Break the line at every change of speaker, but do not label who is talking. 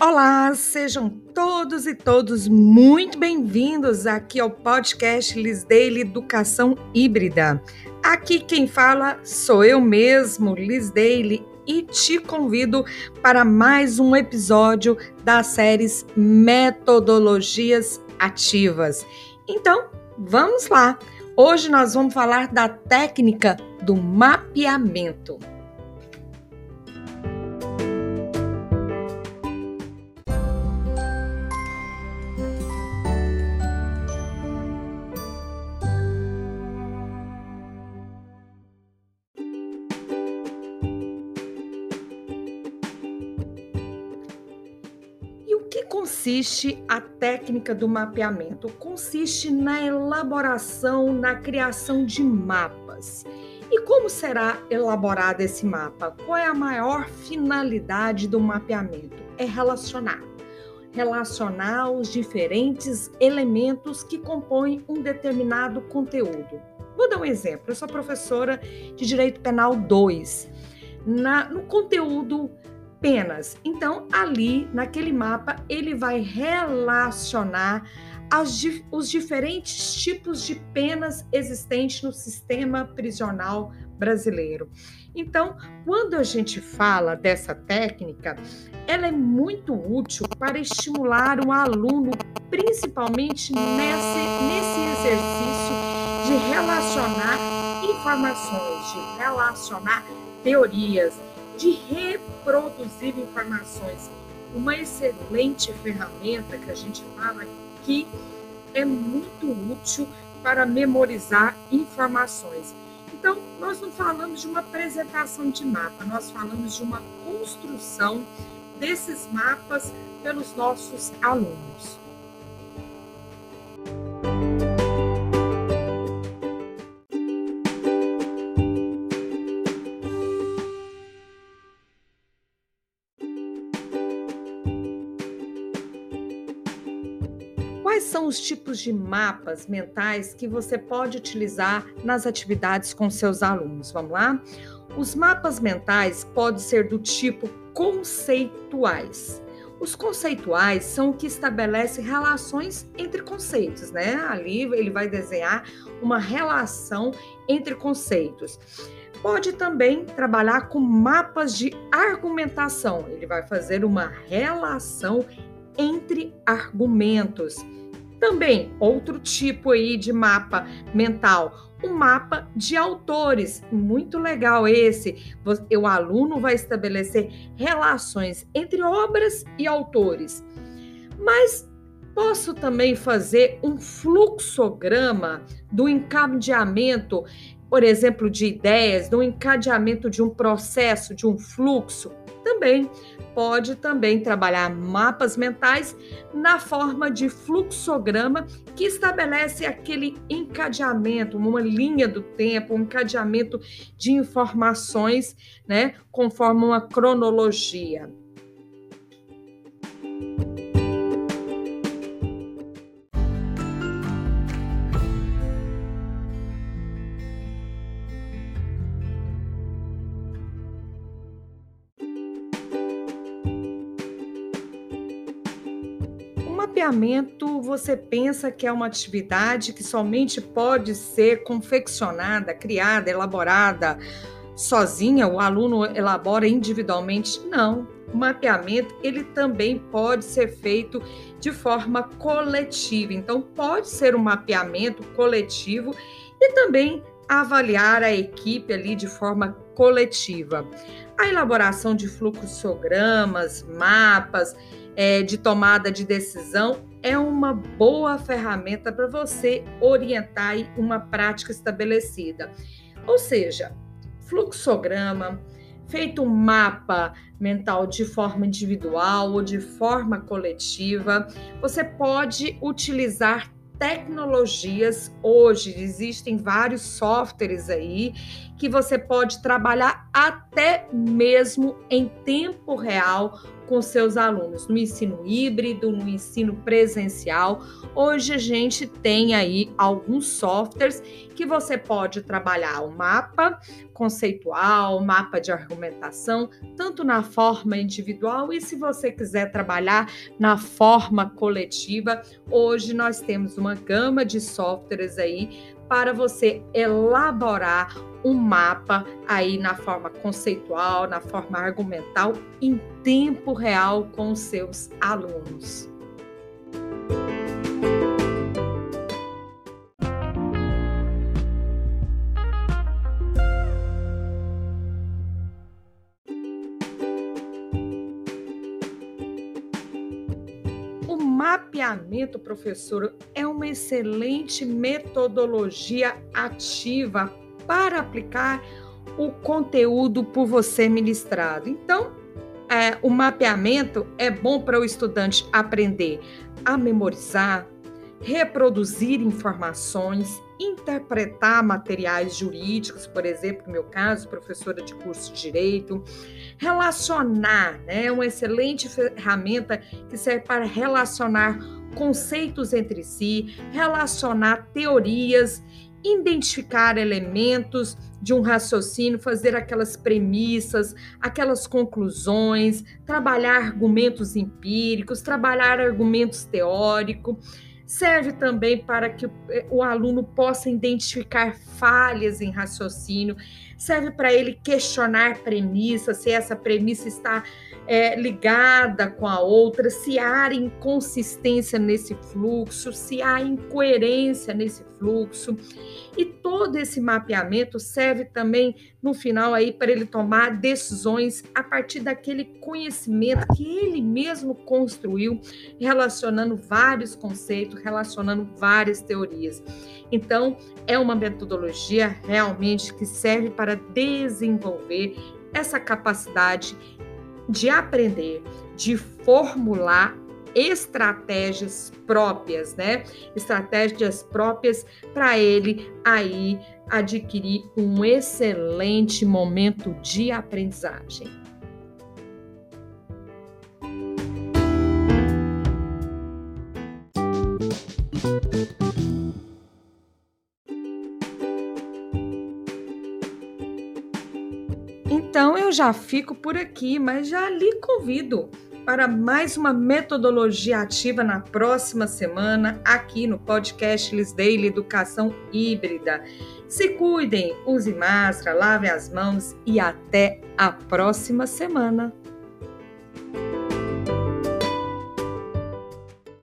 Olá, sejam todos e todos muito bem-vindos aqui ao podcast Liz Daily Educação Híbrida. Aqui quem fala sou eu mesmo, Liz Daily, e te convido para mais um episódio das séries Metodologias Ativas. Então, vamos lá! Hoje nós vamos falar da técnica do mapeamento. Que consiste a técnica do mapeamento? Consiste na elaboração, na criação de mapas. E como será elaborado esse mapa? Qual é a maior finalidade do mapeamento? É relacionar. Relacionar os diferentes elementos que compõem um determinado conteúdo. Vou dar um exemplo. Eu sou professora de Direito Penal 2. Na, no conteúdo penas. Então, ali naquele mapa, ele vai relacionar as, os diferentes tipos de penas existentes no sistema prisional brasileiro. Então, quando a gente fala dessa técnica, ela é muito útil para estimular o aluno, principalmente nesse, nesse exercício de relacionar informações, de relacionar teorias, de reproduzir informações. Uma excelente ferramenta que a gente fala que é muito útil para memorizar informações. Então, nós não falamos de uma apresentação de mapa, nós falamos de uma construção desses mapas pelos nossos alunos. Quais são os tipos de mapas mentais que você pode utilizar nas atividades com seus alunos? Vamos lá? Os mapas mentais podem ser do tipo conceituais. Os conceituais são o que estabelece relações entre conceitos, né? Ali ele vai desenhar uma relação entre conceitos. Pode também trabalhar com mapas de argumentação. Ele vai fazer uma relação entre argumentos. Também outro tipo aí de mapa mental, um mapa de autores, muito legal esse. O aluno vai estabelecer relações entre obras e autores. Mas posso também fazer um fluxograma do encadeamento, por exemplo, de ideias, do encadeamento de um processo, de um fluxo também pode também trabalhar mapas mentais na forma de fluxograma que estabelece aquele encadeamento, uma linha do tempo, um encadeamento de informações, né, conforme uma cronologia. Mapeamento você pensa que é uma atividade que somente pode ser confeccionada, criada, elaborada sozinha, o aluno elabora individualmente? Não. O mapeamento ele também pode ser feito de forma coletiva. Então pode ser um mapeamento coletivo e também avaliar a equipe ali de forma coletiva. A elaboração de fluxogramas, mapas, é, de tomada de decisão é uma boa ferramenta para você orientar uma prática estabelecida. Ou seja, fluxograma, feito um mapa mental de forma individual ou de forma coletiva, você pode utilizar tecnologias. Hoje existem vários softwares aí que você pode trabalhar até mesmo em tempo real com seus alunos, no ensino híbrido, no ensino presencial. Hoje a gente tem aí alguns softwares que você pode trabalhar o mapa conceitual, mapa de argumentação, tanto na forma individual e se você quiser trabalhar na forma coletiva, hoje nós temos uma gama de softwares aí para você elaborar um mapa aí na forma conceitual, na forma argumental, em tempo real com os seus alunos. Mapeamento, professor, é uma excelente metodologia ativa para aplicar o conteúdo por você ministrado. Então, é, o mapeamento é bom para o estudante aprender a memorizar, reproduzir informações, interpretar materiais jurídicos, por exemplo, no meu caso, professora de curso de direito, relacionar, né, é uma excelente ferramenta que serve para relacionar conceitos entre si, relacionar teorias identificar elementos de um raciocínio, fazer aquelas premissas, aquelas conclusões, trabalhar argumentos empíricos, trabalhar argumentos teóricos. Serve também para que o aluno possa identificar falhas em raciocínio, serve para ele questionar premissas, se essa premissa está é, ligada com a outra, se há inconsistência nesse fluxo, se há incoerência nesse fluxo. E todo esse mapeamento serve também no final aí para ele tomar decisões a partir daquele conhecimento que ele mesmo construiu, relacionando vários conceitos, relacionando várias teorias. Então, é uma metodologia realmente que serve para desenvolver essa capacidade de aprender, de formular estratégias próprias, né? Estratégias próprias para ele aí adquirir um excelente momento de aprendizagem. Já fico por aqui, mas já lhe convido para mais uma metodologia ativa na próxima semana aqui no podcast Lis Daily Educação Híbrida. Se cuidem, use máscara, lave as mãos e até a próxima semana.